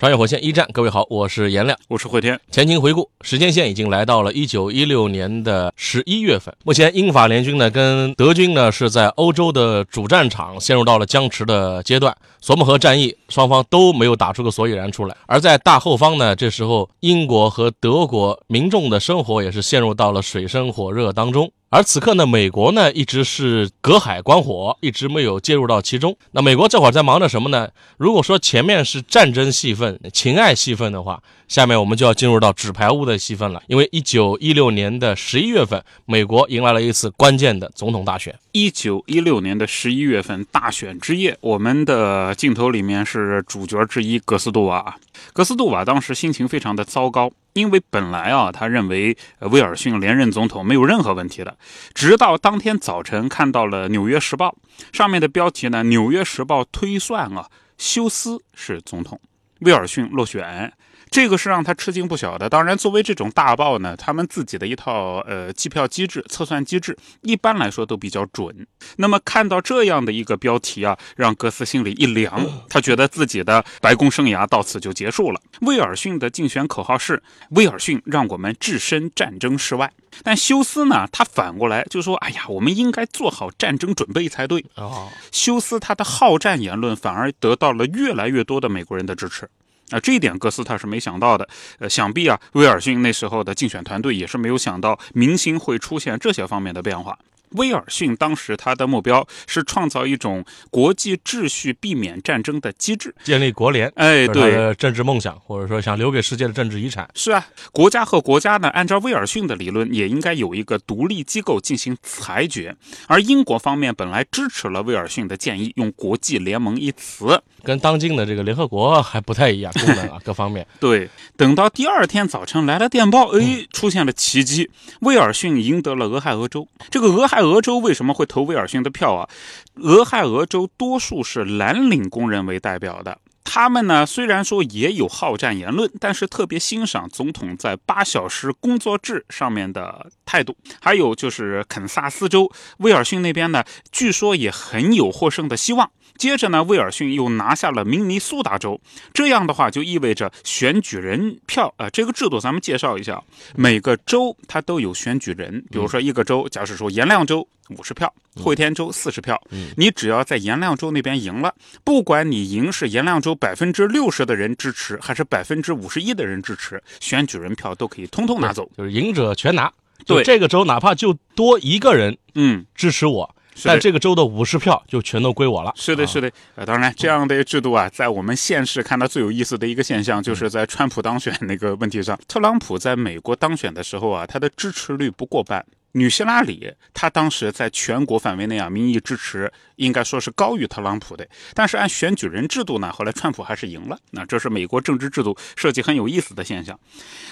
穿越火线一战，各位好，我是颜亮，我是慧天。前情回顾，时间线已经来到了一九一六年的十一月份。目前，英法联军呢跟德军呢是在欧洲的主战场陷入到了僵持的阶段。索姆河战役，双方都没有打出个所以然出来。而在大后方呢，这时候英国和德国民众的生活也是陷入到了水深火热当中。而此刻呢，美国呢一直是隔海观火，一直没有介入到其中。那美国这会儿在忙着什么呢？如果说前面是战争戏份、情爱戏份的话，下面我们就要进入到纸牌屋的戏份了。因为一九一六年的十一月份，美国迎来了一次关键的总统大选。一九一六年的十一月份大选之夜，我们的镜头里面是主角之一格斯杜瓦。格斯杜瓦当时心情非常的糟糕。因为本来啊，他认为威尔逊连任总统没有任何问题的，直到当天早晨看到了《纽约时报》上面的标题呢，《纽约时报》推算啊，休斯是总统，威尔逊落选。这个是让他吃惊不小的。当然，作为这种大报呢，他们自己的一套呃计票机制、测算机制，一般来说都比较准。那么看到这样的一个标题啊，让格斯心里一凉，他觉得自己的白宫生涯到此就结束了。威尔逊的竞选口号是“威尔逊让我们置身战争室外”，但休斯呢，他反过来就说：“哎呀，我们应该做好战争准备才对。”哦，休斯他的好战言论反而得到了越来越多的美国人的支持。啊，这一点哥斯他是没想到的。呃，想必啊，威尔逊那时候的竞选团队也是没有想到明星会出现这些方面的变化。威尔逊当时他的目标是创造一种国际秩序、避免战争的机制，建立国联。哎，对，政治梦想，或者说想留给世界的政治遗产。是啊，国家和国家呢，按照威尔逊的理论，也应该有一个独立机构进行裁决。而英国方面本来支持了威尔逊的建议，用国际联盟一词，跟当今的这个联合国还不太一样，功能啊 各方面。对，等到第二天早晨来了电报，哎，出现了奇迹，威尔逊赢得了俄亥俄州。这个俄亥。俄州为什么会投威尔逊的票啊？俄亥俄州多数是蓝领工人为代表的，他们呢虽然说也有好战言论，但是特别欣赏总统在八小时工作制上面的态度。还有就是肯萨斯州，威尔逊那边呢，据说也很有获胜的希望。接着呢，威尔逊又拿下了明尼苏达州，这样的话就意味着选举人票啊，这个制度咱们介绍一下，每个州它都有选举人，比如说一个州，假设说颜亮州五十票，会天州四十票，你只要在颜亮州那边赢了，不管你赢是颜亮州百分之六十的人支持，还是百分之五十一的人支持，选举人票都可以通通拿走，就是赢者全拿。对。这个州，哪怕就多一个人，嗯，支持我。但这个州的五十票就全都归我了。是的，是的。呃，当然，这样的制度啊，在我们现实看到最有意思的一个现象，就是在川普当选那个问题上，特朗普在美国当选的时候啊，他的支持率不过半。女希拉里，她当时在全国范围内啊，民意支持应该说是高于特朗普的。但是按选举人制度呢，后来川普还是赢了。那这是美国政治制度设计很有意思的现象。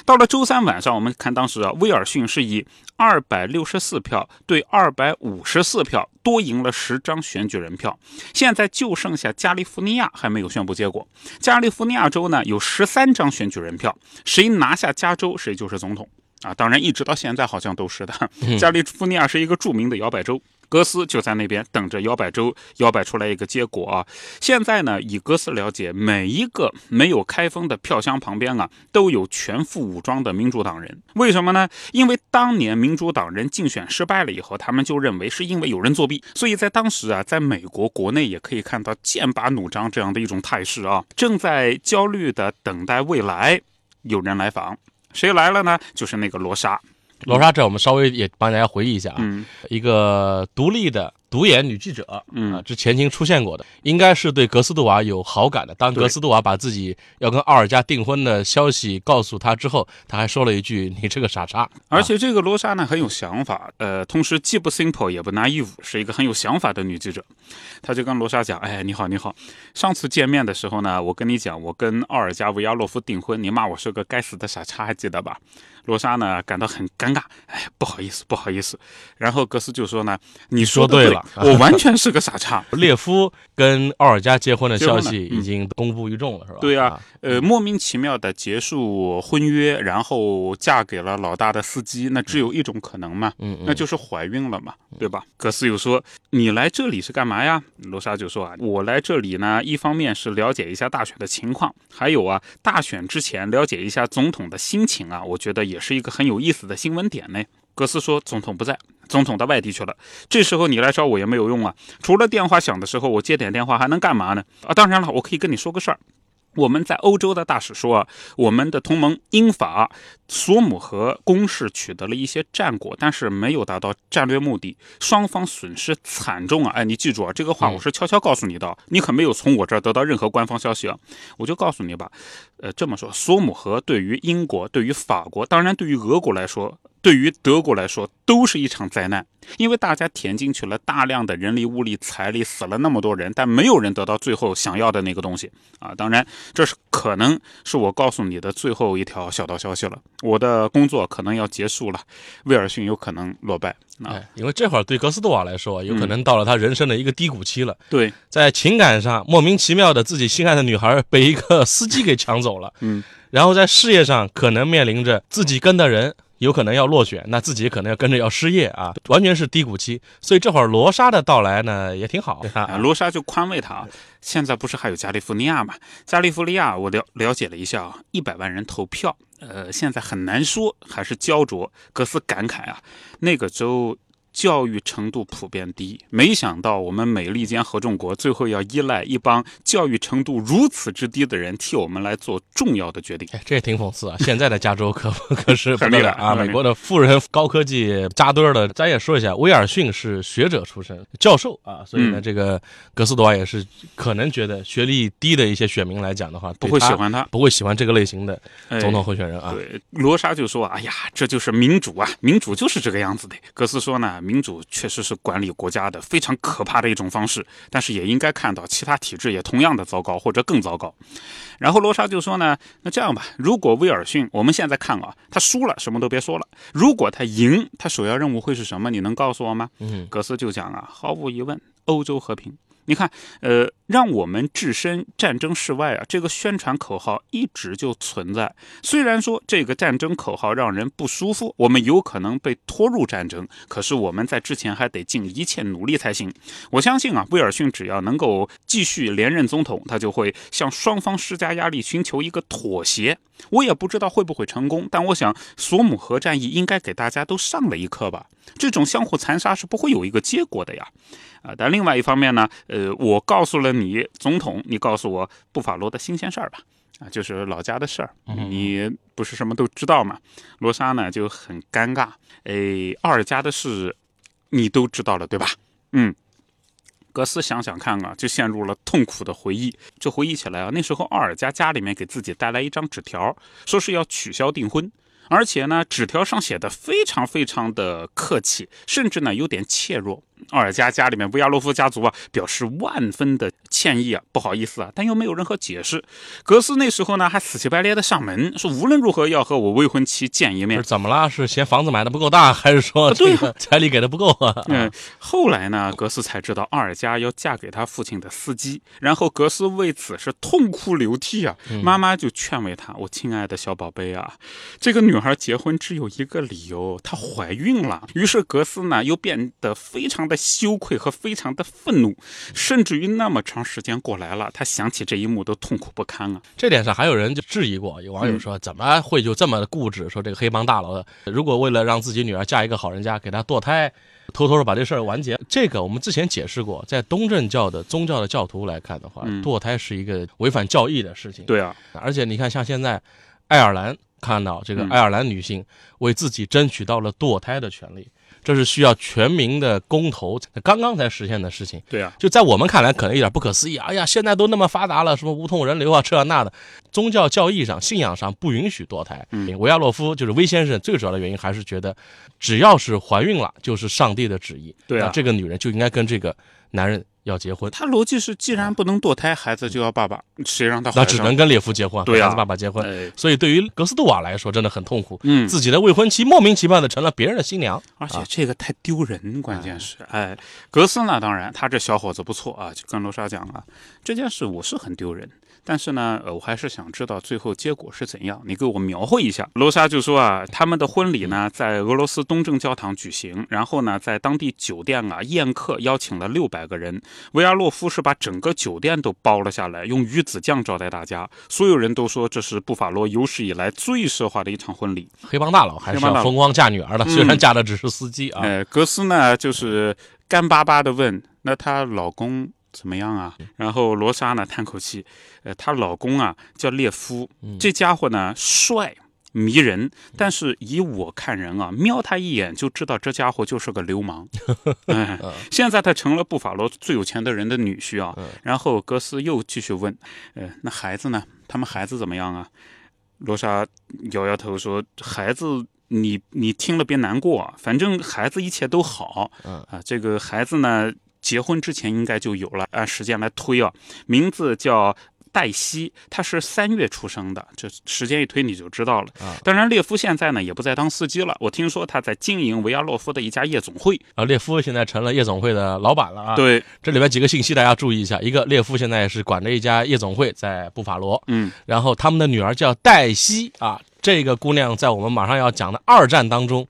到了周三晚上，我们看当时啊，威尔逊是以二百六十四票对二百五十四票多赢了十张选举人票。现在就剩下加利福尼亚还没有宣布结果。加利福尼亚州呢有十三张选举人票，谁拿下加州，谁就是总统。啊，当然，一直到现在好像都是的。加利福尼亚是一个著名的摇摆州，格斯就在那边等着摇摆州摇摆出来一个结果啊。现在呢，以格斯了解，每一个没有开封的票箱旁边啊，都有全副武装的民主党人。为什么呢？因为当年民主党人竞选失败了以后，他们就认为是因为有人作弊，所以在当时啊，在美国国内也可以看到剑拔弩张这样的一种态势啊，正在焦虑的等待未来有人来访。谁来了呢？就是那个罗莎。罗莎，这我们稍微也帮大家回忆一下啊，一个独立的独眼女记者，嗯啊，之前经出现过的，应该是对格斯杜瓦有好感的。当格斯杜瓦把自己要跟奥尔加订婚的消息告诉他之后，他还说了一句：“你这个傻叉。”而且这个罗莎呢很有想法，呃，同时既不 simple 也不 naive，是一个很有想法的女记者。她就跟罗莎讲：“哎，你好，你好，上次见面的时候呢，我跟你讲，我跟奥尔加维亚洛夫订婚，你骂我是个该死的傻叉，还记得吧？”罗莎呢感到很尴尬，哎，不好意思，不好意思。然后格斯就说呢：“你说对说对了 我完全是个傻叉。”列夫跟奥尔加结婚的消息已经公布于众了，是吧？对呀、啊，呃，莫名其妙的结束婚约，然后嫁给了老大的司机，那只有一种可能嘛，嗯嗯那就是怀孕了嘛，对吧？格斯又说：“你来这里是干嘛呀？”罗莎就说：“啊，我来这里呢，一方面是了解一下大选的情况，还有啊，大选之前了解一下总统的心情啊，我觉得也是一个很有意思的新闻点呢。”格斯说：“总统不在，总统到外地去了。这时候你来找我也没有用啊，除了电话响的时候我接点电话还能干嘛呢？啊，当然了，我可以跟你说个事儿。”我们在欧洲的大使说啊，我们的同盟英法索姆河攻势取得了一些战果，但是没有达到战略目的，双方损失惨重啊！哎，你记住啊，这个话我是悄悄告诉你的，你可没有从我这儿得到任何官方消息啊！我就告诉你吧，呃，这么说，索姆河对于英国、对于法国，当然对于俄国来说，对于德国来说，都是一场灾难，因为大家填进去了大量的人力、物力、财力，死了那么多人，但没有人得到最后想要的那个东西啊！当然，这是可能是我告诉你的最后一条小道消息了。我的工作可能要结束了，威尔逊有可能落败啊！哎，因为这会儿对格斯多瓦来说，有可能到了他人生的一个低谷期了。对，在情感上莫名其妙的自己心爱的女孩被一个司机给抢走了，嗯，然后在事业上可能面临着自己跟的人有可能要落选，那自己可能要跟着要失业啊，完全是低谷期。所以这会儿罗莎的到来呢也挺好啊，罗莎就宽慰他。现在不是还有加利福尼亚吗？加利福尼亚我了了解了一下啊，一百万人投票，呃，现在很难说还是焦灼。格斯感慨啊，那个州。教育程度普遍低，没想到我们美利坚合众国最后要依赖一帮教育程度如此之低的人替我们来做重要的决定。哎，这也挺讽刺啊！现在的加州可可是！很厉害啊美国的富人高科技扎堆儿的，咱也说一下，威尔逊是学者出身，教授啊，所以呢，嗯这个格斯多瓦也是可能觉得学历低的一些选民来讲的话，不会喜欢他不会喜欢这个类型的哎总统候选人啊。对，罗莎就说：“哎呀，这就是民主啊，民主就是这个样子的。”格斯说呢，民主确实是管理国家的非常可怕的一种方式，但是也应该看到其他体制也同样的糟糕或者更糟糕。然后罗莎就说呢，那这样吧，如果威尔逊，我们现在看啊，他输了，什么都别说了；如果他赢，他首要任务会是什么？你能告诉我吗？嗯，格斯就讲啊，毫无疑问，欧洲和平。你看，呃，让我们置身战争事外啊，这个宣传口号一直就存在。虽然说这个战争口号让人不舒服，我们有可能被拖入战争，可是我们在之前还得尽一切努力才行。我相信啊，威尔逊只要能够继续连任总统，他就会向双方施加压力，寻求一个妥协。我也不知道会不会成功，但我想索姆河战役应该给大家都上了一课吧。这种相互残杀是不会有一个结果的呀。啊，但另外一方面呢，呃，我告诉了你总统，你告诉我布法罗的新鲜事儿吧。啊，就是老家的事儿，你不是什么都知道吗？罗莎呢就很尴尬。哎，奥尔加的事你都知道了对吧？嗯。格斯想想看啊，就陷入了痛苦的回忆。就回忆起来啊，那时候奥尔加家里面给自己带来一张纸条，说是要取消订婚，而且呢，纸条上写的非常非常的客气，甚至呢有点怯弱。奥尔加家里面，维亚洛夫家族啊表示万分的歉意啊，不好意思啊，但又没有任何解释。格斯那时候呢还死乞白赖的上门，说无论如何要和我未婚妻见一面是。怎么啦？是嫌房子买的不够大，还是说对这个彩礼给的不够啊？嗯，后来呢，格斯才知道奥尔加要嫁给他父亲的司机，然后格斯为此是痛哭流涕啊。妈妈就劝慰他：“我亲爱的小宝贝啊，这个女孩结婚只有一个理由，她怀孕了。”于是格斯呢又变得非常的羞愧和非常的愤怒，甚至于那么长时间过来了，他想起这一幕都痛苦不堪啊。这点上还有人就质疑过，有网友说怎么会就这么固执？说这个黑帮大佬如果为了让自己女儿嫁一个好人家，给她堕胎，偷偷的把这事儿完结。这个我们之前解释过，在东正教的宗教的教徒来看的话，嗯堕胎是一个违反教义的事情。对啊，而且你看，像现在爱尔兰看到这个嗯爱尔兰女性为自己争取到了堕胎的权利，这是需要全民的公投刚刚才实现的事情。对啊，就在我们看来，可能有点不可思议。哎呀，现在都那么发达了，什么无痛人流啊，这那的，宗教教义上、信仰上不允许堕胎。嗯维亚洛夫就是威先生，最主要的原因还是觉得，只要是怀孕了，就是上帝的旨意。对啊这个女人就应该跟这个男人要结婚，他逻辑是，既然不能堕胎，孩子就要爸爸，谁让他？那只能跟列夫结婚，对啊孩子爸爸结婚。哎，所以对于格斯杜瓦来说，真的很痛苦。嗯，自己的未婚妻莫名其妙的成了别人的新娘，而且这个太丢人，关键是，哎，格斯呢，当然他这小伙子不错啊，就跟罗莎讲了，这件事我是很丢人，但是呢，呃，我还是想知道最后结果是怎样，你给我描绘一下。罗莎就说啊，他们的婚礼呢在俄罗斯东正教堂举行，然后呢在当地酒店啊宴客，邀请了六百个人，维亚洛夫是把整个酒店都包了下来，用鱼子酱招待大家，所有人都说这是布法罗有史以来最奢华的一场婚礼。黑帮大佬还是要风光嫁女儿的，嗯虽然嫁的只是司机啊。呃，格斯呢就是干巴巴的问：“那她老公怎么样啊？”然后罗莎呢叹口气：“呃，她老公啊叫列夫，这家伙呢帅。”迷人，但是以我看人啊，瞄他一眼就知道这家伙就是个流氓。嗯，现在他成了布法罗最有钱的人的女婿啊。然后格斯又继续问：“呃，那孩子呢？他们孩子怎么样啊？”罗莎摇摇头说：“孩子，你你听了别难过啊，反正孩子一切都好。嗯啊，这个孩子呢，结婚之前应该就有了，按时间来推啊，名字叫。”黛西，他是三月出生的，这时间一推你就知道了。啊当然，列夫现在呢也不再当司机了，我听说他在经营维亚洛夫的一家夜总会。啊，列夫现在成了夜总会的老板了啊。，对，这里边几个信息大家注意一下：一个，列夫现在是管着一家夜总会，在布法罗，嗯，然后他们的女儿叫黛西啊，这个姑娘在我们马上要讲的二战当中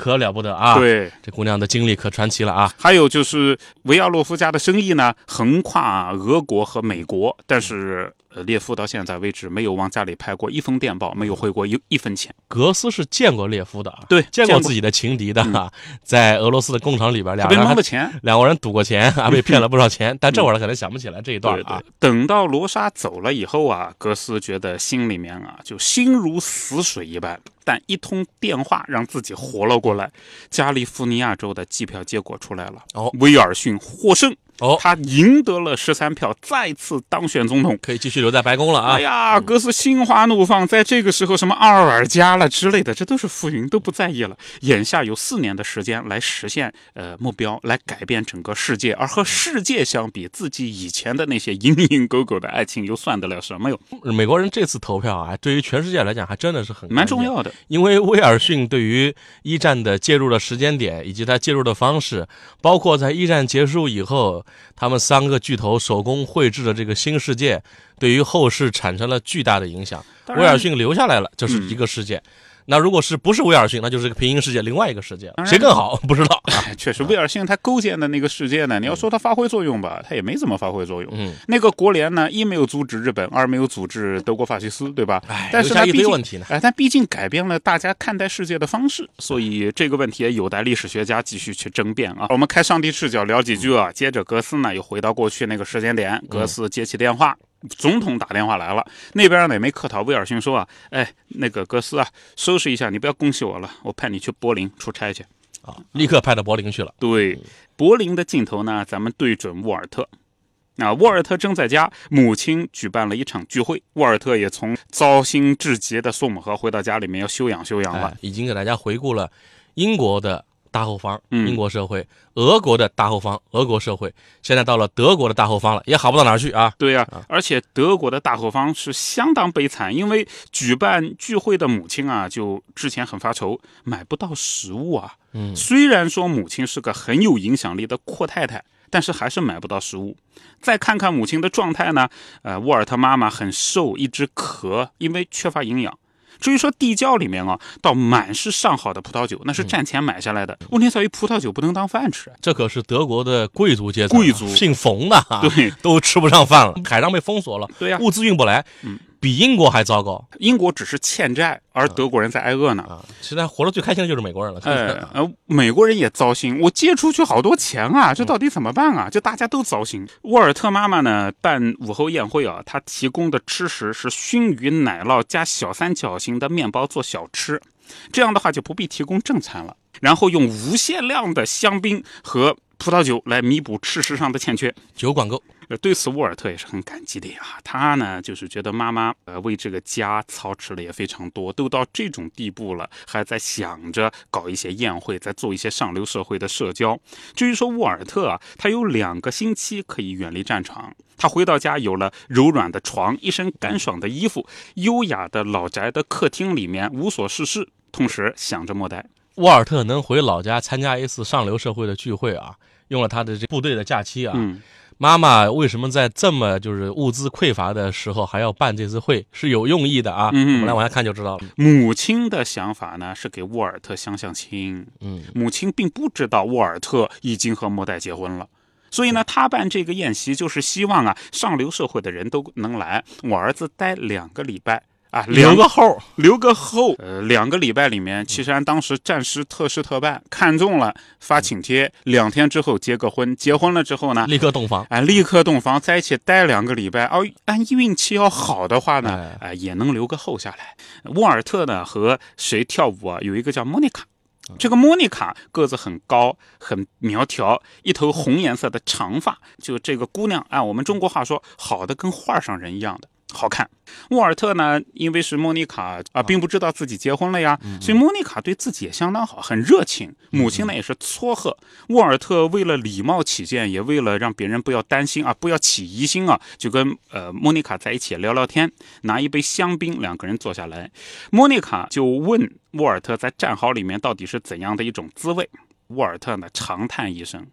可了不得啊。，对。这姑娘的经历可传奇了啊。还有就是维亚洛夫家的生意呢，横跨俄国和美国，但是呃，列夫到现在为止没有往家里拍过一封电报，没有汇过一一分钱。格斯是见过列夫的啊，对见过自己的情敌的啊，在俄罗斯的工厂里边，他被两个人还蒙了钱。两个人赌过钱啊，被骗了不少钱，但这会儿可能想不起来这一段对啊对。，等到罗莎走了以后啊，格斯觉得心里面啊就心如死水一般。但一通电话让自己活了过来。加利福尼亚州的计票结果出来了，哦威尔逊获胜，哦，他赢得了十三票，再次当选总统。可以继续留在白宫了啊哎。呀，格斯心花怒放，在这个时候什么奥尔加了之类的，这都是浮云，都不在意了。眼下有四年的时间来实现呃目标，来改变整个世界。而和世界相比，自己以前的那些蝇营狗苟的爱情又算得了什么哟？美国人这次投票啊，对于全世界来讲还真的是很蛮重要的。因为威尔逊对于一战的介入的时间点以及他介入的方式，包括在一战结束以后，他们三个巨头手工绘制的这个新世界，对于后世产生了巨大的影响。威尔逊留下来了，就是一个世界。那如果是不是威尔逊，那就是个平行世界，另外一个世界了，谁更好 不知道。哎，确实，威尔逊他构建的那个世界呢，你要说他发挥作用吧，他也没怎么发挥作用。嗯，那个国联呢，一没有阻止日本，二没有阻止德国法西斯，对吧？哎，但是留下一呢毕竟堆问题呢。哎，但毕竟改变了大家看待世界的方式，所以这个问题也有待历史学家继续去争辩啊。我们开上帝视角聊几句啊，接着格斯呢又回到过去那个时间点，格斯接起电话。总统打电话来了，那边呢也没客套。威尔逊说啊，哎，那个格斯啊，收拾一下，你不要恭喜我了，我派你去柏林出差去。啊，立刻派到柏林去了。对，柏林的镜头呢，咱们对准沃尔特。啊，沃尔特正在家，母亲举办了一场聚会，沃尔特也从糟心至极的宋姆河回到家里面要休养休养了。哎，已经给大家回顾了英国的大后方，嗯英国社会；俄国的大后方，俄国社会。现在到了德国的大后方了，也好不到哪儿去啊。对呀、而且德国的大后方是相当悲惨，因为举办聚会的母亲啊，就之前很发愁，买不到食物啊。嗯虽然说母亲是个很有影响力的阔太太，但是还是买不到食物。再看看母亲的状态呢，呃，沃尔特妈妈很瘦，一直咳，因为缺乏营养。至于说地窖里面啊，倒满是上好的葡萄酒，那是战前买下来的。问题在于葡萄酒不能当饭吃。这可是德国的贵族阶层啊，贵族。姓冯的啊，对。都吃不上饭了，海上被封锁了，对呀、物资运不来，嗯比英国还糟糕英国只是欠债，而德国人在挨饿呢。啊！现在活得最开心的就是美国人了，哎，呃，美国人也糟心，我借出去好多钱啊，这到底怎么办啊？就大家都糟心。沃尔特妈妈呢办午后宴会啊，她提供的吃食是熏鱼奶酪加小三角形的面包做小吃。这样的话就不必提供正餐了，然后用无限量的香槟和葡萄酒来弥补吃食上的欠缺。酒管够。呃，对此沃尔特也是很感激的呀。他呢，就是觉得妈妈呃为这个家操持的也非常多，都到这种地步了，还在想着搞一些宴会，在做一些上流社会的社交。至于说沃尔特啊，他有两个星期可以远离战场。他回到家，有了柔软的床，一身干爽的衣服，优雅的老宅的客厅里面无所事事，同时想着莫代。沃尔特能回老家参加一次上流社会的聚会啊，用了他的这部队的假期啊。嗯。妈妈为什么在这么就是物资匮乏的时候还要办这次会？是有用意的啊！我们来往下看就知道了。母亲的想法呢是给沃尔特相相亲。嗯，母亲并不知道沃尔特已经和莫代结婚了，所以呢，他办这个宴席就是希望啊，上流社会的人都能来，我儿子待两个礼拜。啊，留个后，留个后。呃，两个礼拜里面，岐山当时战时特事特办，看中了发请帖，两天之后结个婚。结婚了之后呢，立刻洞房。哎，立刻洞房，在一起待两个礼拜。哦，按运气要好的话呢，哎，也能留个后下来。沃尔特呢和谁跳舞啊？有一个叫莫妮卡，这个莫妮卡个子很高，很苗条，一头红颜色的长发。就这个姑娘，按我们中国话说，好的跟画上人一样的。好看，沃尔特呢？因为是莫妮卡啊，并不知道自己结婚了呀，所以莫妮卡对自己也相当好，很热情。母亲呢也是撮合沃尔特，为了礼貌起见，也为了让别人不要担心啊，不要起疑心啊，就跟呃莫妮卡在一起聊聊天，拿一杯香槟，两个人坐下来，莫妮卡就问沃尔特在战壕里面到底是怎样的一种滋味。沃尔特呢长叹一声，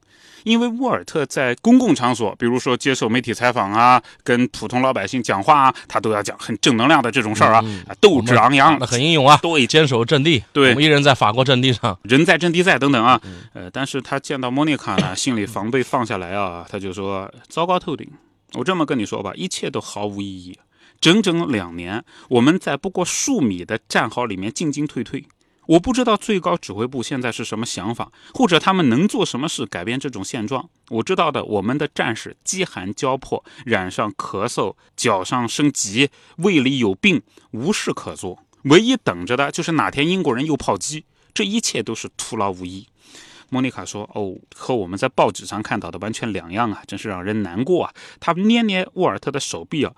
因为沃尔特在公共场所，比如说接受媒体采访啊，跟普通老百姓讲话啊，他都要讲很正能量的这种事儿啊，斗志昂扬，很英勇啊，对，坚守阵地，对，我们一人在法国阵地上，人在阵地在等等啊，呃，但是他见到莫妮卡呢，心里防备放下来啊，他就说糟糕透顶，我这么跟你说吧，一切都毫无意义，整整两年，我们在不过数米的战壕里面进进退退。我不知道最高指挥部现在是什么想法，或者他们能做什么事改变这种现状。我知道的，我们的战士饥寒交迫，染上咳嗽，脚上生疾，胃里有病，无事可做，唯一等着的就是哪天英国人又炮击。这一切都是徒劳无益。莫妮卡说：“哦，和我们在报纸上看到的完全两样啊，真是让人难过啊。”他捏捏沃尔特的手臂啊，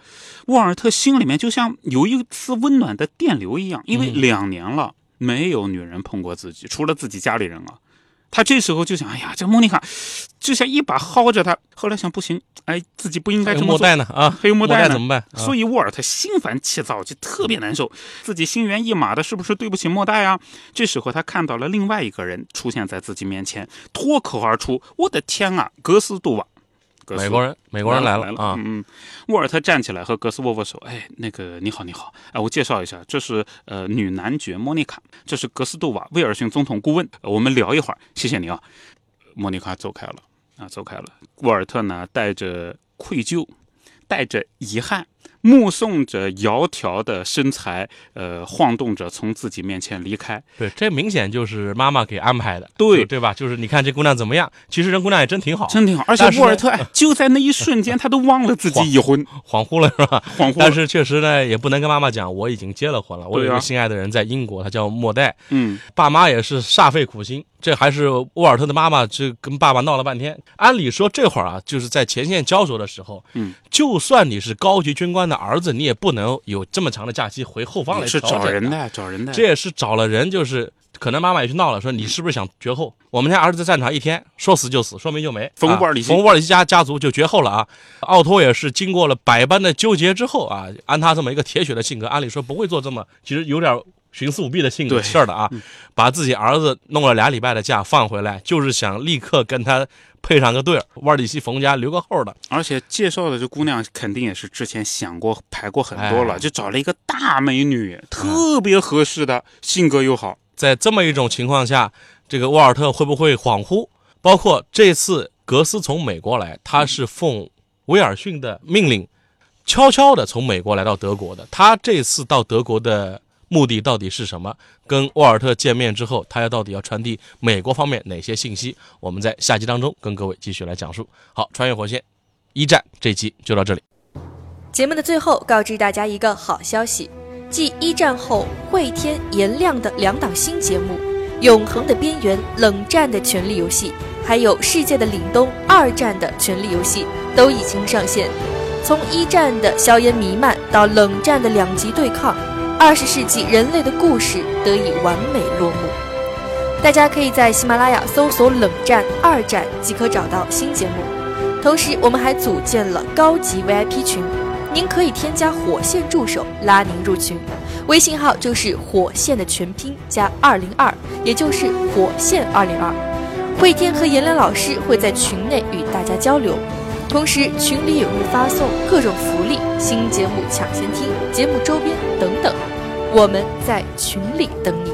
沃尔特心里面就像有一丝温暖的电流一样，因为两年了。没有女人碰过自己，除了自己家里人啊。他这时候就想，哎呀，这莫妮卡就像一把薅着他。后来想，不行，哎，自己不应该这么做。莫代呢？啊，还有莫代怎么办？所以沃尔特心烦气躁，就特别难受，自己心猿意马的，是不是对不起莫代啊？这时候他看到了另外一个人出现在自己面前，脱口而出：“我的天啊，格斯杜瓦！”美国人，美国人来了啊！嗯，沃尔特站起来和格斯握握手。哎，那个你好，你好。哎，我介绍一下，这是呃女男爵莫妮卡，这是格斯杜瓦，威尔逊总统顾问。我们聊一会儿，谢谢你啊。莫妮卡走开了啊，走开了。沃尔特呢，带着愧疚，带着遗憾。目送着窈窕的身材，呃，晃动着从自己面前离开。对，这明显就是妈妈给安排的。对，对吧？就是你看这姑娘怎么样？其实人姑娘也真挺好，真挺好。而且沃尔特就在那一瞬间，他都忘了自己已婚，恍惚了是吧？恍惚。但是确实呢，也不能跟妈妈讲我已经结了婚了。我有一个心爱的人在英国，他叫莫代。嗯，爸妈也是煞费苦心。这还是沃尔特的妈妈，这跟爸爸闹了半天。按理说这会儿啊，就是在前线交手的时候，嗯，就算你是高级军官的儿子，你也不能有这么长的假期回后方来是找人的，找人的。这也是找了人，就是可能妈妈也去闹了，说你是不是想绝后？我们家儿子在战场一天，说死就死，说没就没。冯布尔里，冯布尔里家家族就绝后了啊！奥托也是经过了百般的纠结之后啊，按他这么一个铁血的性格，按理说不会做这么，其实有点。徇私舞弊的性格事儿的啊，把自己儿子弄了俩礼拜的假放回来，就是想立刻跟他配上个对儿，万里西冯家留个后的。而且介绍的这姑娘肯定也是之前想过排过很多了，就找了一个大美女，特别合适的，性格又好。在这么一种情况下，这个沃尔特会不会恍惚？包括这次格斯从美国来，他是奉威尔逊的命令，悄悄的从美国来到德国的。他这次到德国的。目的到底是什么？跟沃尔特见面之后，他要到底要传递美国方面哪些信息？我们在下集当中跟各位继续来讲述。好，穿越火线一战这期就到这里。节目的最后，告知大家一个好消息：继一战后会天颜亮的两档新节目《永恒的边缘》《冷战的权力游戏》，还有《世界的凛冬》二战的权力游戏都已经上线。从一战的硝烟弥漫到冷战的两极对抗，二十世纪人类的故事得以完美落幕。大家可以在喜马拉雅搜索“冷战”“二战”即可找到新节目。同时，我们还组建了高级 VIP 群。您可以添加火线助手拉您入群，微信号就是火线的全拼加二零二，也就是火线二零二。慧天和颜良老师会在群内与大家交流，同时群里也会发送各种福利、新节目抢先听、节目周边等等，我们在群里等你。